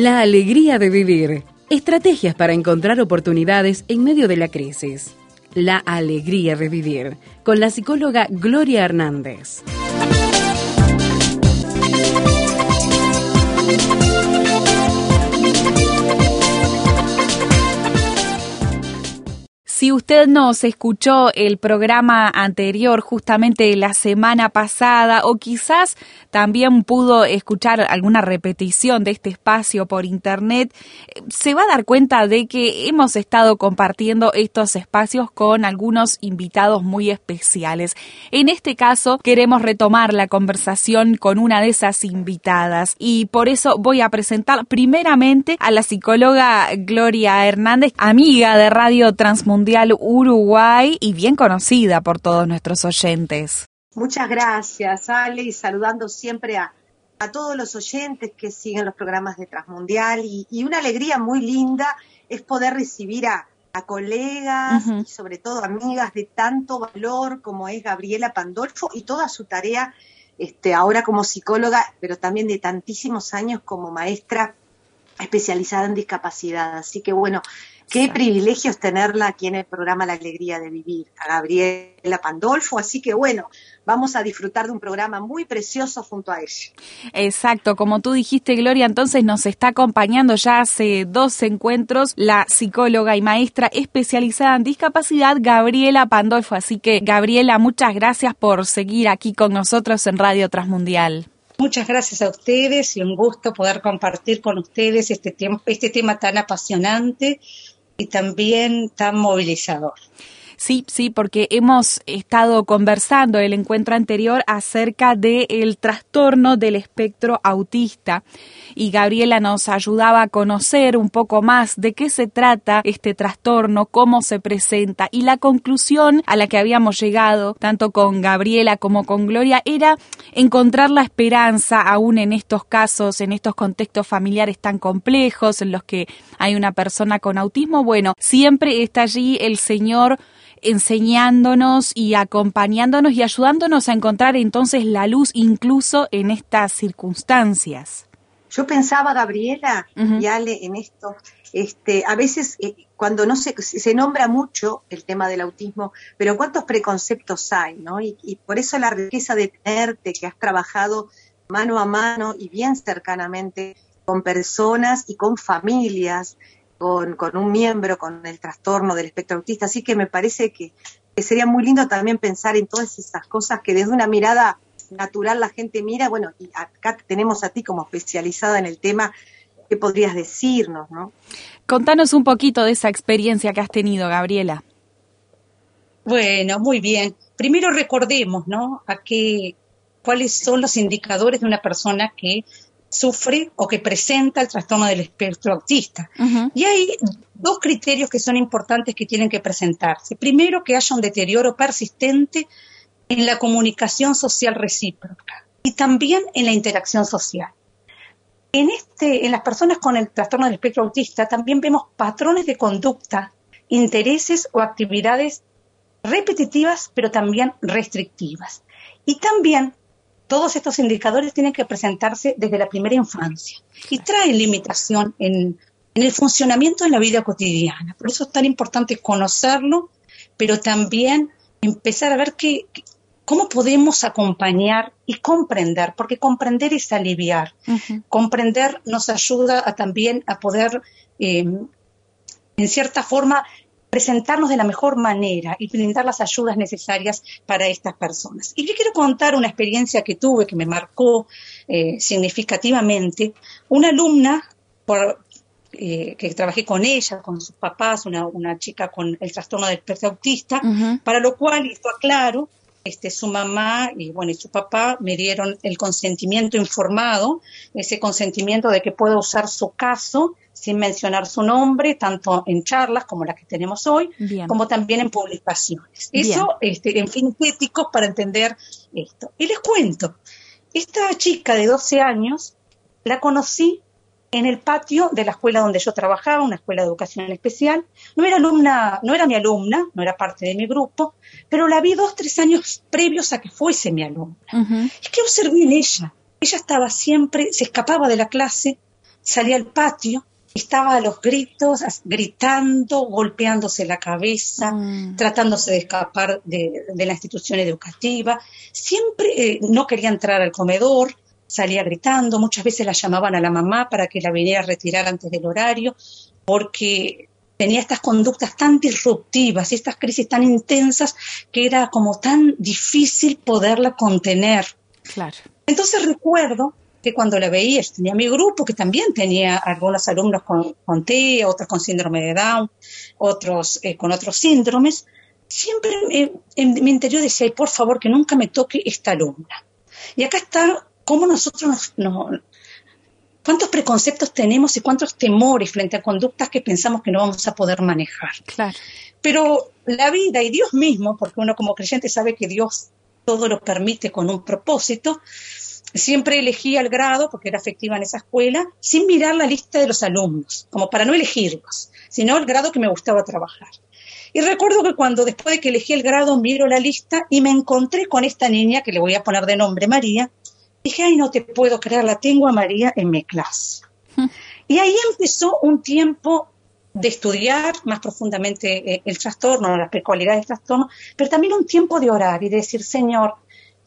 La alegría de vivir. Estrategias para encontrar oportunidades en medio de la crisis. La alegría de vivir. Con la psicóloga Gloria Hernández. Si usted nos escuchó el programa anterior, justamente la semana pasada, o quizás también pudo escuchar alguna repetición de este espacio por internet, se va a dar cuenta de que hemos estado compartiendo estos espacios con algunos invitados muy especiales. En este caso, queremos retomar la conversación con una de esas invitadas y por eso voy a presentar primeramente a la psicóloga Gloria Hernández, amiga de Radio Transmundial Uruguay y bien conocida por todos nuestros oyentes. Muchas gracias, Ale, y saludando siempre a, todos los oyentes que siguen los programas de Transmundial y, una alegría muy linda es poder recibir a, colegas y sobre todo amigas de tanto valor como es Gabriela Pandolfo y toda su tarea este, ahora como psicóloga, pero también de tantísimos años como maestra especializada en discapacidad. Así que bueno, Qué privilegio es tenerla aquí en el programa La Alegría de Vivir, a Gabriela Pandolfo. Así que bueno, vamos a disfrutar de un programa muy precioso junto a ella. Exacto, como tú dijiste, Gloria, entonces nos está acompañando ya hace dos encuentros la psicóloga y maestra especializada en discapacidad, Gabriela Pandolfo. Así que, Gabriela, muchas gracias por seguir aquí con nosotros en Radio Transmundial. Muchas gracias a ustedes y un gusto poder compartir con ustedes este, este tema tan apasionante y también tan movilizador. Sí, sí, porque hemos estado conversando el encuentro anterior acerca del trastorno del espectro autista y Gabriela nos ayudaba a conocer un poco más de qué se trata este trastorno, cómo se presenta y la conclusión a la que habíamos llegado tanto con Gabriela como con Gloria era encontrar la esperanza aún en estos casos, en estos contextos familiares tan complejos en los que hay una persona con autismo. Bueno, siempre está allí el Señor enseñándonos y acompañándonos y ayudándonos a encontrar entonces la luz incluso en estas circunstancias. Yo pensaba, Gabriela y Ale, en esto, este, a veces eh, cuando no se, se nombra mucho el tema del autismo, pero cuántos preconceptos hay, ¿no? Y, y por eso la riqueza de tenerte, que has trabajado mano a mano y bien cercanamente con personas y con familias con, un miembro con el trastorno del espectro autista. Así que me parece que, sería muy lindo también pensar en todas esas cosas que desde una mirada natural la gente mira. Bueno, y acá tenemos a ti como especializada en el tema. ¿Qué podrías decirnos, no? Contanos un poquito de esa experiencia que has tenido, Gabriela. Bueno, muy bien. Primero recordemos, ¿no? A qué, cuáles son los indicadores de una persona que sufre o que presenta el trastorno del espectro autista. Y hay dos criterios que son importantes que tienen que presentarse. Primero, que haya un deterioro persistente en la comunicación social recíproca y también en la interacción social. En, este, en las personas con el trastorno del espectro autista también vemos patrones de conducta, intereses o actividades repetitivas, pero también restrictivas. Y también todos estos indicadores tienen que presentarse desde la primera infancia y traen limitación en, el funcionamiento de la vida cotidiana. Por eso es tan importante conocerlo, pero también empezar a ver qué, cómo podemos acompañar y comprender, porque comprender es aliviar. Comprender nos ayuda a, también a poder, eh, en cierta forma, presentarnos de la mejor manera y brindar las ayudas necesarias para estas personas. Y yo quiero contar una experiencia que tuve que me marcó eh, significativamente. Una alumna eh, que trabajé con ella, con sus papás, una, chica con el trastorno del espectro autista, para lo cual, hizo aclaro, este, su mamá y bueno y su papá me dieron el consentimiento informado, ese consentimiento de que pueda usar su caso sin mencionar su nombre, tanto en charlas como las que tenemos hoy, como también en publicaciones. Eso este, en fin éticos para entender esto. Y les cuento, esta chica de 12 años la conocí en el patio de la escuela donde yo trabajaba, una escuela de educación especial. No era alumna, no era mi alumna, no era parte de mi grupo, pero la vi dos, tres años previos a que fuese mi alumna. Es que observé en ella. Ella estaba siempre, se escapaba de la clase, salía al patio, estaba a los gritos, gritando, golpeándose la cabeza, mm. tratándose de escapar de, la institución educativa. Siempre eh, no quería entrar al comedor, salía gritando, muchas veces la llamaban a la mamá para que la viniera a retirar antes del horario, porque tenía estas conductas tan disruptivas y estas crisis tan intensas que era como tan difícil poderla contener. Claro. Entonces recuerdo que cuando la veía, tenía mi grupo que también tenía algunos alumnos con, con TEA, otros con síndrome de Down, otros eh, con otros síndromes, siempre en mi interior decía, por favor, que nunca me toque esta alumna. Y acá está cómo nosotros nos, cuántos preconceptos tenemos y cuántos temores frente a conductas que pensamos que no vamos a poder manejar. Claro. Pero la vida y Dios mismo, porque uno como creyente sabe que Dios todo lo permite con un propósito, siempre elegía el grado, porque era efectiva en esa escuela, sin mirar la lista de los alumnos, como para no elegirlos, sino el grado que me gustaba trabajar. Y recuerdo que cuando después de que elegí el grado miro la lista y me encontré con esta niña, que le voy a poner de nombre María, Dije, ay, no te puedo creer, la tengo a María en mi clase. Y ahí empezó un tiempo de estudiar más profundamente eh, el trastorno, las peculiaridades del trastorno, pero también un tiempo de orar y de decir, Señor,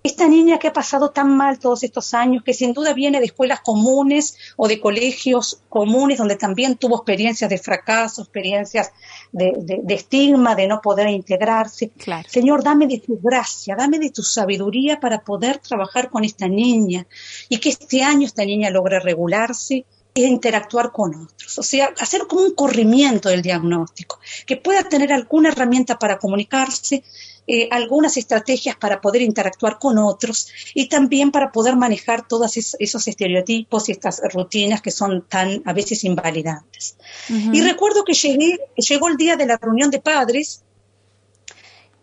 esta niña que ha pasado tan mal todos estos años, que sin duda viene de escuelas comunes o de colegios comunes, donde también tuvo experiencias de fracaso, experiencias de, estigma, de no poder integrarse. Señor, dame de tu gracia, dame de tu sabiduría para poder trabajar con esta niña y que este año esta niña logre regularse e interactuar con otros. O sea, hacer como un corrimiento del diagnóstico, que pueda tener alguna herramienta para comunicarse, eh, algunas estrategias para poder interactuar con otros y también para poder manejar todos esos estereotipos y estas rutinas que son tan a veces invalidantes. Y recuerdo que llegué, llegó el día de la reunión de padres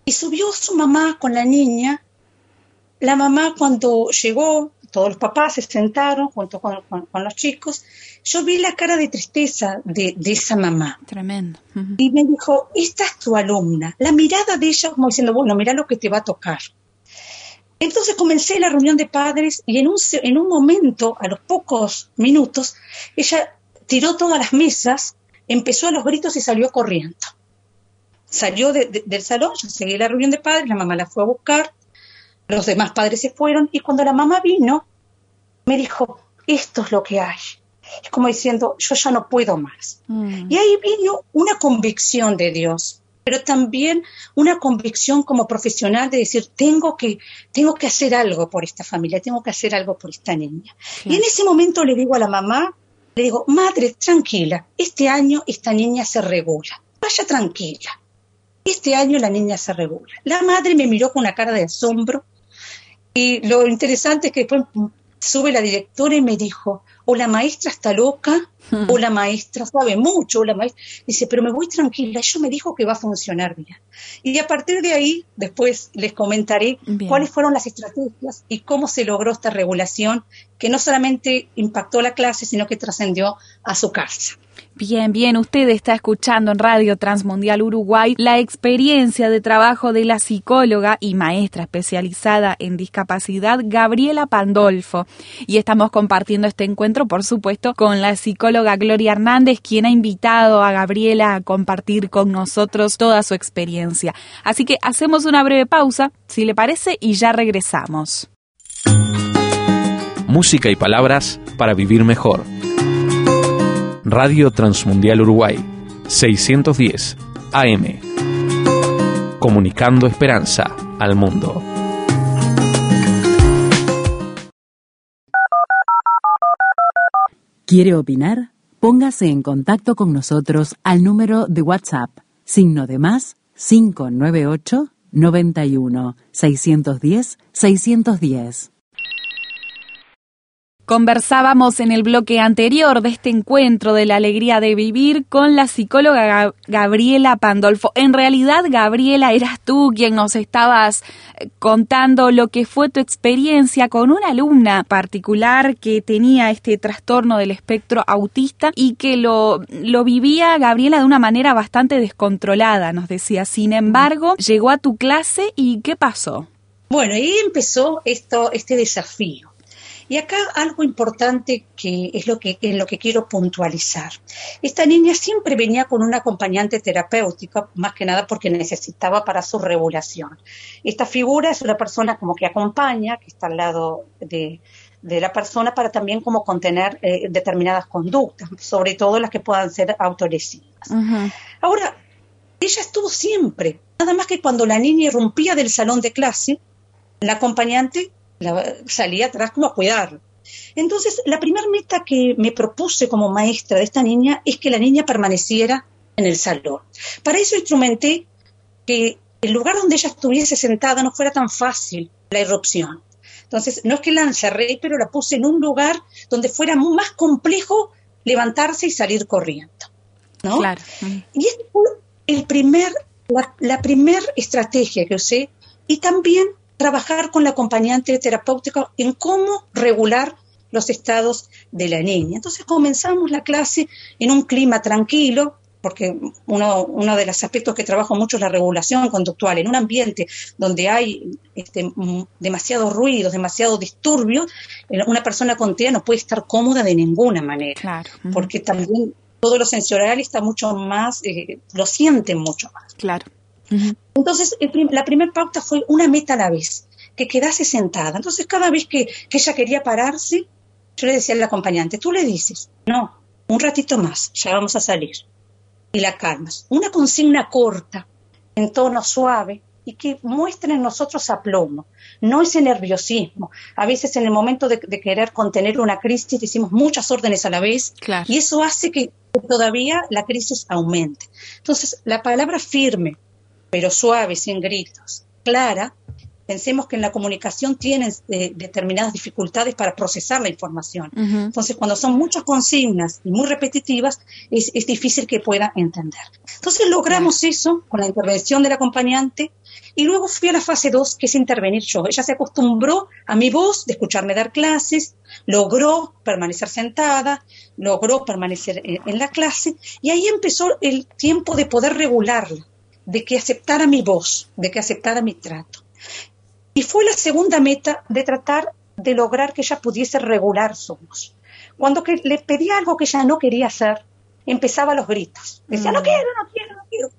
y subió su mamá con la niña. La mamá cuando llegó todos los papás se sentaron junto con, los chicos, yo vi la cara de tristeza de, esa mamá. Tremendo. Y me dijo, esta es tu alumna. La mirada de ella como diciendo, bueno, mira lo que te va a tocar. Entonces comencé la reunión de padres y en un, en un momento, a los pocos minutos, ella tiró todas las mesas, empezó a los gritos y salió corriendo. Salió del salón, yo seguí la reunión de padres, la mamá la fue a buscar, los demás padres se fueron y cuando la mamá vino, me dijo, esto es lo que hay. Es como diciendo, yo ya no puedo más. Mm. Y ahí vino una convicción de Dios, pero también una convicción como profesional de decir, tengo que, tengo que hacer algo por esta familia, tengo que hacer algo por esta niña. Y en ese momento le digo a la mamá, le digo, madre, tranquila, este año esta niña se regula, vaya tranquila. Este año la niña se regula. La madre me miró con una cara de asombro y lo interesante es que después sube la directora y me dijo, o la maestra está loca, o la maestra sabe mucho, o la maestra dice, pero me voy tranquila, ella me dijo que va a funcionar bien. Y a partir de ahí, después les comentaré cuáles fueron las estrategias y cómo se logró esta regulación que no solamente impactó la clase, sino que trascendió a su casa. Bien, bien, usted está escuchando en Radio Transmundial Uruguay la experiencia de trabajo de la psicóloga y maestra especializada en discapacidad Gabriela Pandolfo. Y estamos compartiendo este encuentro, por supuesto, con la psicóloga Gloria Hernández, quien ha invitado a Gabriela a compartir con nosotros toda su experiencia. Así que hacemos una breve pausa, si le parece, y ya regresamos. Música y palabras para vivir mejor. Radio Transmundial Uruguay, 610 AM. Comunicando esperanza al mundo. ¿Quiere opinar? Póngase en contacto con nosotros al número de WhatsApp, signo de más 598 91 610 610. Conversábamos en el bloque anterior de este encuentro de la alegría de vivir con la psicóloga Gabriela Pandolfo. En realidad, Gabriela, eras tú quien nos estabas eh, contando lo que fue tu experiencia con una alumna particular que tenía este trastorno del espectro autista y que lo, lo vivía Gabriela de una manera bastante descontrolada, nos decía. Sin embargo, llegó a tu clase y ¿qué pasó? Bueno, ahí empezó esto, este desafío Y acá algo importante que es lo que, en lo que quiero puntualizar. Esta niña siempre venía con un acompañante terapéutico, más que nada porque necesitaba para su regulación. Esta figura es una persona como que acompaña, que está al lado de, la persona para también como contener eh, determinadas conductas, sobre todo las que puedan ser autolesivas. Ahora, ella estuvo siempre, nada más que cuando la niña irrumpía del salón de clase, la acompañante salía atrás como a cuidarlo. Entonces, la primera meta que me propuse como maestra de esta niña es que la niña permaneciera en el salón. Para eso instrumenté que el lugar donde ella estuviese sentada no fuera tan fácil la irrupción. Entonces, no es que la encerré, pero la puse en un lugar donde fuera más complejo levantarse y salir corriendo. ¿no? Claro. Y esta fue el primer, la, la primera estrategia que usé y también trabajar con la acompañante terapéutica en cómo regular los estados de la niña. Entonces comenzamos la clase en un clima tranquilo, porque uno, uno de los aspectos que trabajo mucho es la regulación conductual. En un ambiente donde hay este, demasiados ruidos, demasiado disturbios, una persona con TEA no puede estar cómoda de ninguna manera, porque también todo lo sensorial está mucho más, eh, lo siente mucho más. Claro. Entonces, la primera pauta fue una meta a la vez, que quedase sentada. Entonces, cada vez que, ella quería pararse, yo le decía al acompañante, tú le dices, no, un ratito más, ya vamos a salir. Y la calmas. Una consigna corta, en tono suave, y que muestre en nosotros aplomo, no ese nerviosismo. A veces en el momento de, querer contener una crisis decimos muchas órdenes a la vez y eso hace que todavía la crisis aumente. Entonces, la palabra firme, pero suave, sin gritos, clara, pensemos que en la comunicación tienen eh, determinadas dificultades para procesar la información. Entonces, cuando son muchas consignas y muy repetitivas, es, difícil que pueda entender. Entonces, logramos eso con la intervención del acompañante y luego fui a la fase 2, que es intervenir yo. Ella se acostumbró a mi voz, de escucharme dar clases, logró permanecer sentada, logró permanecer en la clase y ahí empezó el tiempo de poder regularla de que aceptara mi voz, de que aceptara mi trato. Y fue la segunda meta de tratar de lograr que ella pudiese regular su voz. Cuando que le pedía algo que ella no quería hacer, empezaba los gritos. Decía, no mm. quiero, no quiero, no quiero.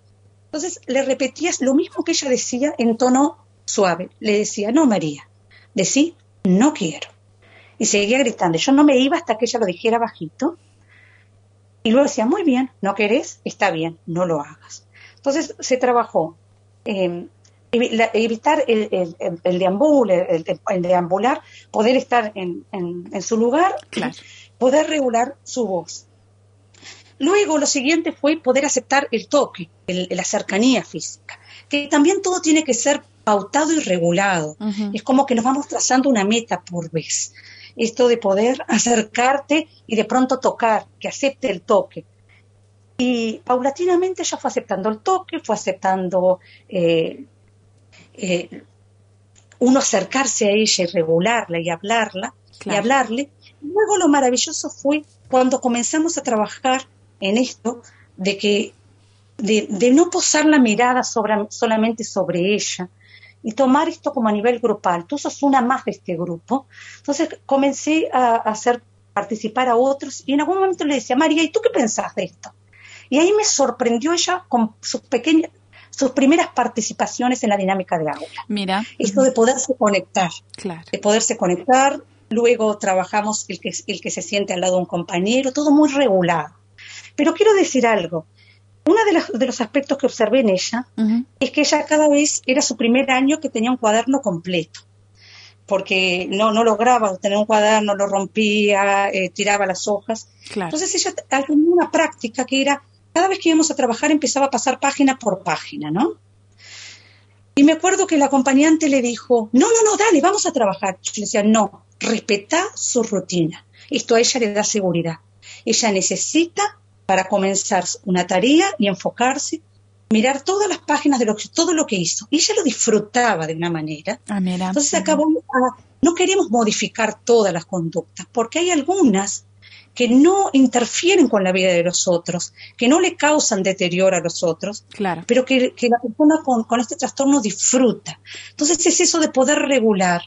Entonces le repetías lo mismo que ella decía en tono suave. Le decía, no, María, decí, no quiero. Y seguía gritando. Yo no me iba hasta que ella lo dijera bajito. Y luego decía, muy bien, no querés, está bien, no lo hagas. Entonces se trabajó eh, evitar el, el, el, deambular, poder estar en, su lugar, poder regular su voz. Luego lo siguiente fue poder aceptar el toque, la cercanía física, que también todo tiene que ser pautado y regulado. Es como que nos vamos trazando una meta por vez. Esto de poder acercarte y de pronto tocar, que acepte el toque, y paulatinamente ella fue aceptando el toque, fue aceptando eh, eh, uno acercarse a ella y regularla y hablarla y hablarle. Luego lo maravilloso fue cuando comenzamos a trabajar en esto de que de, no posar la mirada solamente sobre ella y tomar esto como a nivel grupal. Tú sos una más de este grupo. Entonces comencé a, a hacer participar a otros y en algún momento le decía, María, ¿y tú qué pensás de esto? Y ahí me sorprendió ella con sus pequeñas, sus primeras participaciones en la dinámica de aula. Mira. Esto de poderse conectar. Claro. De poderse conectar. Luego trabajamos el que, el que se siente al lado de un compañero, todo muy regulado. Pero quiero decir algo. Uno de los, de los aspectos que observé en ella es que ella cada vez era su primer año que tenía un cuaderno completo porque no, no lograba tener un cuaderno, lo rompía, eh, tiraba las hojas. Entonces ella tenía una práctica que era cada vez que íbamos a trabajar empezaba a pasar página por página, ¿no? Y me acuerdo que el acompañante le dijo, no, no, no, dale, vamos a trabajar. Yo le decía, no, respeta su rutina. Esto a ella le da seguridad. Ella necesita para comenzar una tarea y enfocarse, mirar todas las páginas de lo que, todo lo que hizo. Y ella lo disfrutaba de una manera. Ah, mira. Entonces acabó, no queremos modificar todas las conductas, porque hay algunas que no interfieren con la vida de los otros, que no le causan deterioro a los otros, claro. pero que, la persona con, este trastorno disfruta. Entonces es eso de poder regular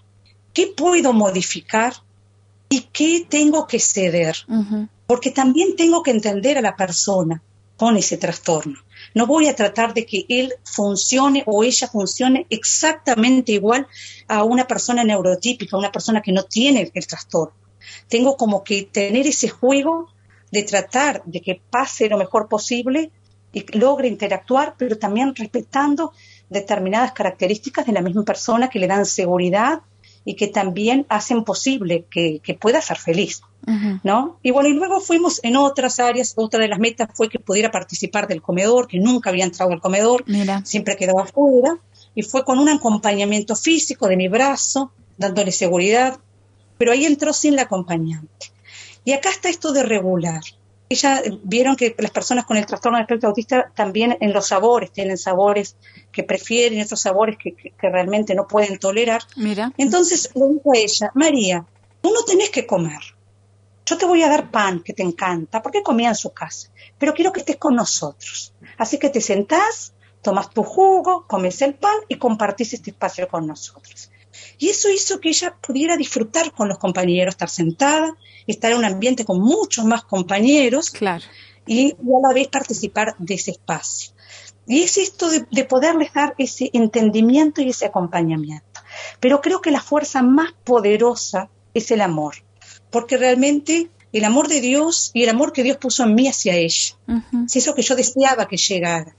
qué puedo modificar y qué tengo que ceder, porque también tengo que entender a la persona con ese trastorno. No voy a tratar de que él funcione o ella funcione exactamente igual a una persona neurotípica, a una persona que no tiene el trastorno. Tengo como que tener ese juego de tratar de que pase lo mejor posible y logre interactuar, pero también respetando determinadas características de la misma persona que le dan seguridad y que también hacen posible que, pueda ser feliz. ¿no? Y bueno, y luego fuimos en otras áreas, otra de las metas fue que pudiera participar del comedor, que nunca había entrado al comedor, siempre quedaba fuera, y fue con un acompañamiento físico de mi brazo, dándole seguridad, pero ahí entró sin la acompañante. Y acá está esto de regular. Ella vieron que las personas con el trastorno de espectro autista también en los sabores tienen sabores que prefieren, otros sabores que, realmente no pueden tolerar. Mira. Entonces le dijo a ella, María, tú no tenés que comer. Yo te voy a dar pan que te encanta, porque comía en su casa, pero quiero que estés con nosotros. Así que te sentás, tomas tu jugo, comes el pan y compartís este espacio con nosotros. Y eso hizo que ella pudiera disfrutar con los compañeros, estar sentada, estar en un ambiente con muchos más compañeros claro. y, a la vez participar de ese espacio. Y es esto de, poderles dar ese entendimiento y ese acompañamiento. Pero creo que la fuerza más poderosa es el amor, porque realmente el amor de Dios y el amor que Dios puso en mí hacia ella, es eso que yo deseaba que llegara.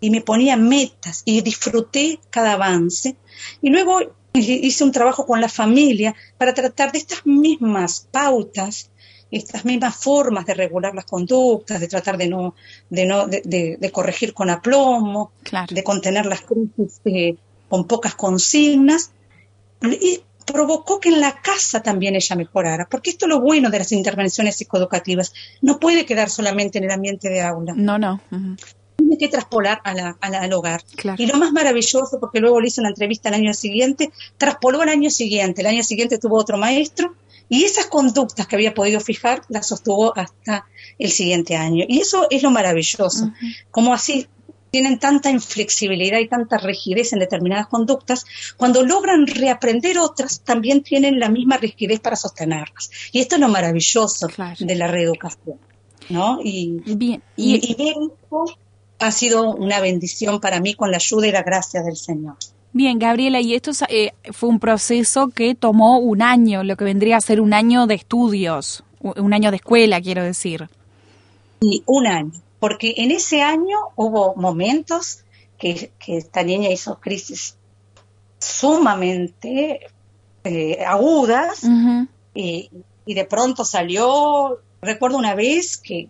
Y me ponía metas y disfruté cada avance. Y luego hice un trabajo con la familia para tratar de estas mismas pautas estas mismas formas de regular las conductas, de tratar de no, de no, de, corregir con aplomo, de contener las crisis eh, con pocas consignas, y provocó que en la casa también ella mejorara, porque esto es lo bueno de las intervenciones psicoeducativas, no puede quedar solamente en el ambiente de aula. No, no. Tiene que traspolar al hogar. Y lo más maravilloso, porque luego le hice una entrevista el año siguiente, traspoló al año siguiente, el año siguiente tuvo otro maestro y esas conductas que había podido fijar las sostuvo hasta el siguiente año. Y eso es lo maravilloso, como así tienen tanta inflexibilidad y tanta rigidez en determinadas conductas, cuando logran reaprender otras, también tienen la misma rigidez para sostenerlas. Y esto es lo maravilloso de la reeducación. ¿no? Y, Bien. y, ha sido una bendición para mí con la ayuda y la gracia del Señor. Bien, Gabriela, y esto eh, fue un proceso que tomó un año, lo que vendría a ser un año de estudios, un año de escuela, quiero decir. Sí, un año, porque en ese año hubo momentos que, esta niña hizo crisis sumamente eh, agudas y, de pronto salió, recuerdo una vez que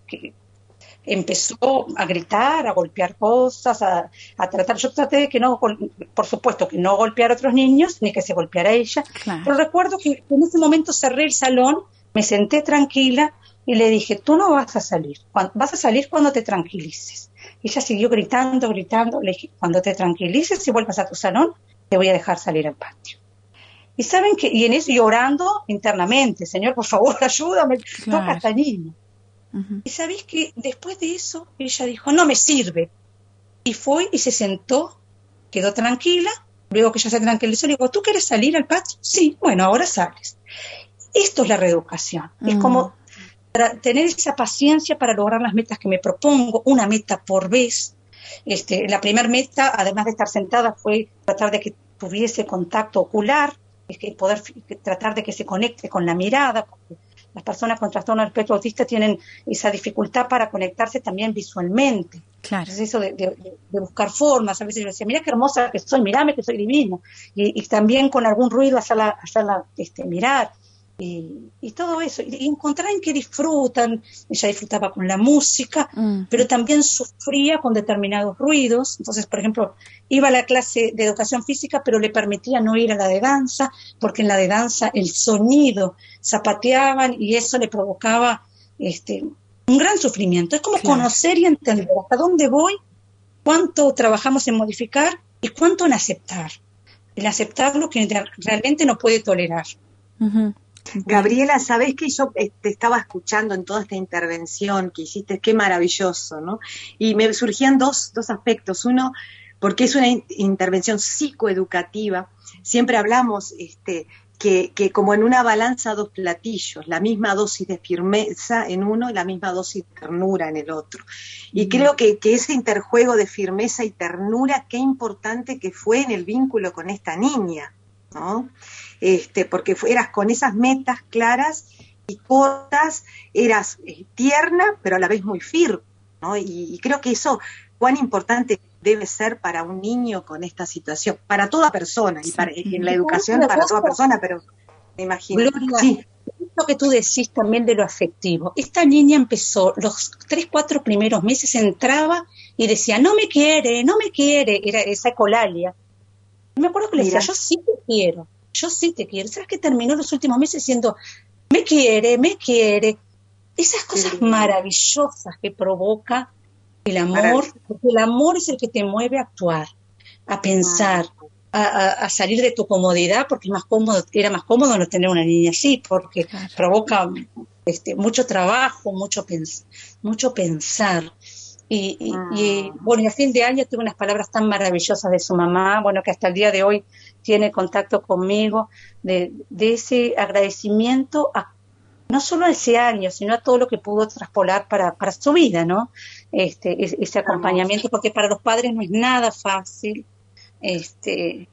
empezó a gritar, a golpear cosas, a, tratar. Yo traté de que no, por supuesto, que no golpeara a otros niños, ni que se golpeara a ella. Pero recuerdo que en ese momento cerré el salón, me senté tranquila y le dije, tú no vas a salir, vas a salir cuando te tranquilices. ella siguió gritando, gritando. Le dije, cuando te tranquilices y vuelvas a tu salón, te voy a dejar salir al patio. Y saben que, y en eso llorando internamente, Señor, por favor, ayúdame, toca a Y sabéis que después de eso ella dijo, no me sirve. Y fue y se sentó, quedó tranquila, luego que ella se tranquilizó, le digo, ¿tú quieres salir al patio? Sí, bueno, ahora sales. Esto es la reeducación. Es como tener esa paciencia para lograr las metas que me propongo, una meta por vez. Este, la primera meta, además de estar sentada, fue tratar de que tuviese contacto ocular, es que poder tratar de que se conecte con la mirada, las personas con trastorno del espectro autista tienen esa dificultad para conectarse también visualmente. Claro. Es eso de, buscar formas. A veces yo decía, mira qué hermosa que soy, mirame que soy divino. Y, también con algún ruido hacerla, hacerla este, mirar y, todo eso, y, encontrar en qué disfrutan. Ella disfrutaba con la música, mm. pero también sufría con determinados ruidos. Entonces, por ejemplo, iba a la clase de educación física, pero le permitía no ir a la de danza, porque en la de danza el sonido zapateaban y eso le provocaba este, un gran sufrimiento. Es como conocer y entender hasta dónde voy, cuánto trabajamos en modificar y cuánto en aceptar. En aceptar lo que realmente no puede tolerar. Gabriela, sabés que yo eh, te estaba escuchando en toda esta intervención que hiciste, qué maravilloso, ¿no? Y me surgían dos, dos aspectos. Uno, porque es una intervención psicoeducativa. Siempre hablamos este, que, que, como en una balanza dos platillos, la misma dosis de firmeza en uno y la misma dosis de ternura en el otro. Y creo que, que, ese interjuego de firmeza y ternura, qué importante que fue en el vínculo con esta niña, ¿no? Este, porque eras con esas metas claras y cortas, eras eh, tierna, pero a la vez muy firme, ¿no? Y, y creo que eso, cuán importante debe ser para un niño con esta situación, para toda persona, y, para, en la educación para toda persona, pero me imagino. Gloria, sí. Lo que tú decís también de lo afectivo. Esta niña empezó, los tres, cuatro primeros meses entraba y decía, no me quiere, no me quiere, era esa ecolalia. Me acuerdo que le decía, yo sí te quiero, yo sí te quiero. ¿Sabes que terminó los últimos meses diciendo, me quiere, me quiere? Esas cosas maravillosas que provoca el amor, porque el amor es el que te mueve a actuar, a pensar, a, salir de tu comodidad, porque más cómodo, era más cómodo no tener una niña así, porque claro. provoca este, mucho trabajo, mucho, pens mucho pensar. Y, y, y, bueno, y a fin de año tuve unas palabras tan maravillosas de su mamá, bueno, que hasta el día de hoy tiene contacto conmigo, de, de ese agradecimiento a no solo a ese año, sino a todo lo que pudo traspolar para, para su vida, ¿no? Este, ese acompañamiento, porque para los padres no es nada fácil este,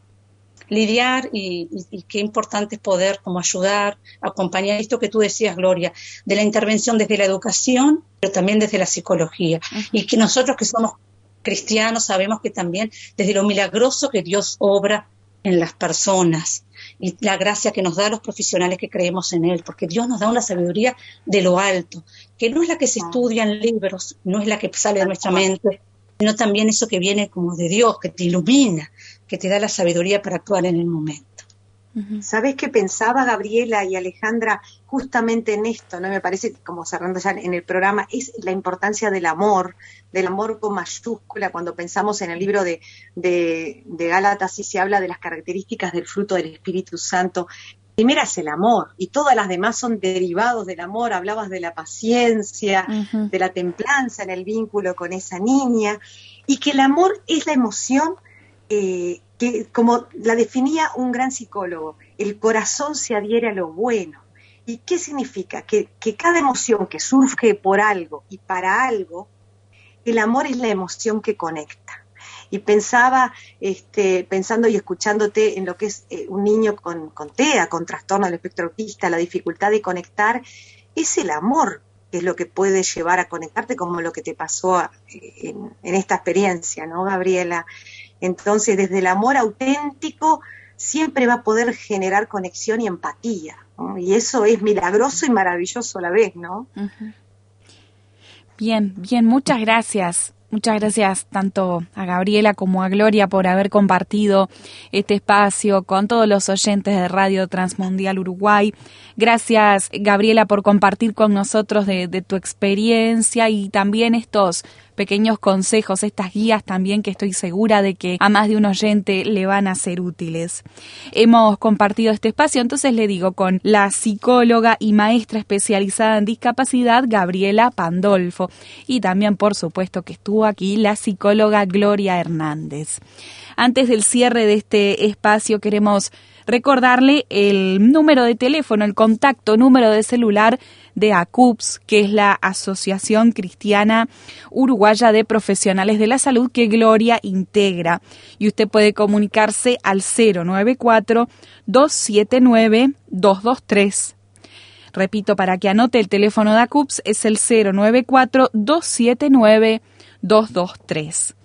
lidiar y, y, y, qué importante es poder como ayudar, acompañar esto que tú decías, Gloria, de la intervención desde la educación, pero también desde la psicología. Y que nosotros que somos cristianos sabemos que también desde lo milagroso que Dios obra en las personas y la gracia que nos da a los profesionales que creemos en Él, porque Dios nos da una sabiduría de lo alto, que no es la que se estudia en libros, no es la que sale de nuestra mente, sino también eso que viene como de Dios, que te ilumina, que te da la sabiduría para actuar en el momento. ¿Sabes qué pensaba Gabriela y Alejandra justamente en esto? ¿no? Me parece, como cerrando ya en el programa, es la importancia del amor, del amor con mayúscula. Cuando pensamos en el libro de, de, de Gálatas, sí se habla de las características del fruto del Espíritu Santo. Primera es el amor, y todas las demás son derivados del amor. Hablabas de la paciencia, uh -huh. de la templanza en el vínculo con esa niña, y que el amor es la emoción. Eh, que como la definía un gran psicólogo, el corazón se adhiere a lo bueno. ¿Y qué significa? Que, que, cada emoción que surge por algo y para algo, el amor es la emoción que conecta. Y pensaba, este, pensando y escuchándote en lo que es eh, un niño con, con TEA, con trastorno del espectro autista, la dificultad de conectar, es el amor que es lo que puede llevar a conectarte, como lo que te pasó a, en, en esta experiencia, ¿no, Gabriela? Entonces, desde el amor auténtico siempre va a poder generar conexión y empatía. Y eso es milagroso y maravilloso a la vez, ¿no? Bien, bien, muchas gracias. Muchas gracias tanto a Gabriela como a Gloria por haber compartido este espacio con todos los oyentes de Radio Transmundial Uruguay. Gracias, Gabriela, por compartir con nosotros de, de tu experiencia y también estos pequeños consejos, estas guías también que estoy segura de que a más de un oyente le van a ser útiles. Hemos compartido este espacio, entonces le digo con la psicóloga y maestra especializada en discapacidad Gabriela Pandolfo y también por supuesto que estuvo aquí la psicóloga Gloria Hernández. Antes del cierre de este espacio queremos recordarle el número de teléfono, el contacto número de celular de ACUPS, que es la Asociación Cristiana Uruguaya de Profesionales de la Salud que Gloria integra. Y usted puede comunicarse al 094-279-223. Repito, para que anote el teléfono de ACUPS es el 094-279-223.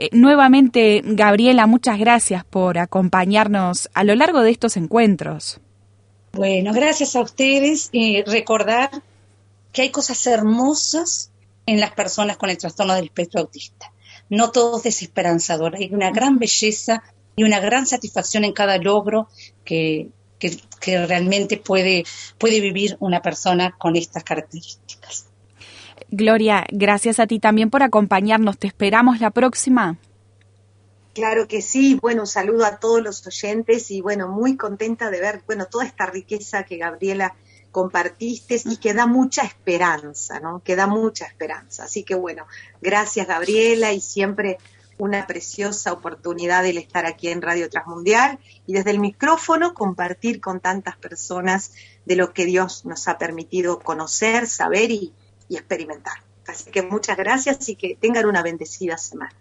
Eh, nuevamente, Gabriela, muchas gracias por acompañarnos a lo largo de estos encuentros. Bueno, gracias a ustedes y recordar que hay cosas hermosas en las personas con el trastorno del espectro autista. No todo es desesperanzador, hay una gran belleza y una gran satisfacción en cada logro que, realmente puede vivir una persona con estas características. Gloria, gracias a ti también por acompañarnos. Te esperamos la próxima. Claro que sí, bueno, saludo a todos los oyentes y bueno, muy contenta de ver, bueno, toda esta riqueza que Gabriela compartiste y que da mucha esperanza, ¿no? Que da mucha esperanza. Así que bueno, gracias Gabriela y siempre una preciosa oportunidad el estar aquí en Radio Transmundial y desde el micrófono compartir con tantas personas de lo que Dios nos ha permitido conocer, saber y, y experimentar. Así que muchas gracias y que tengan una bendecida semana.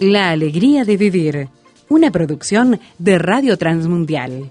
La alegría de vivir, una producción de Radio Transmundial.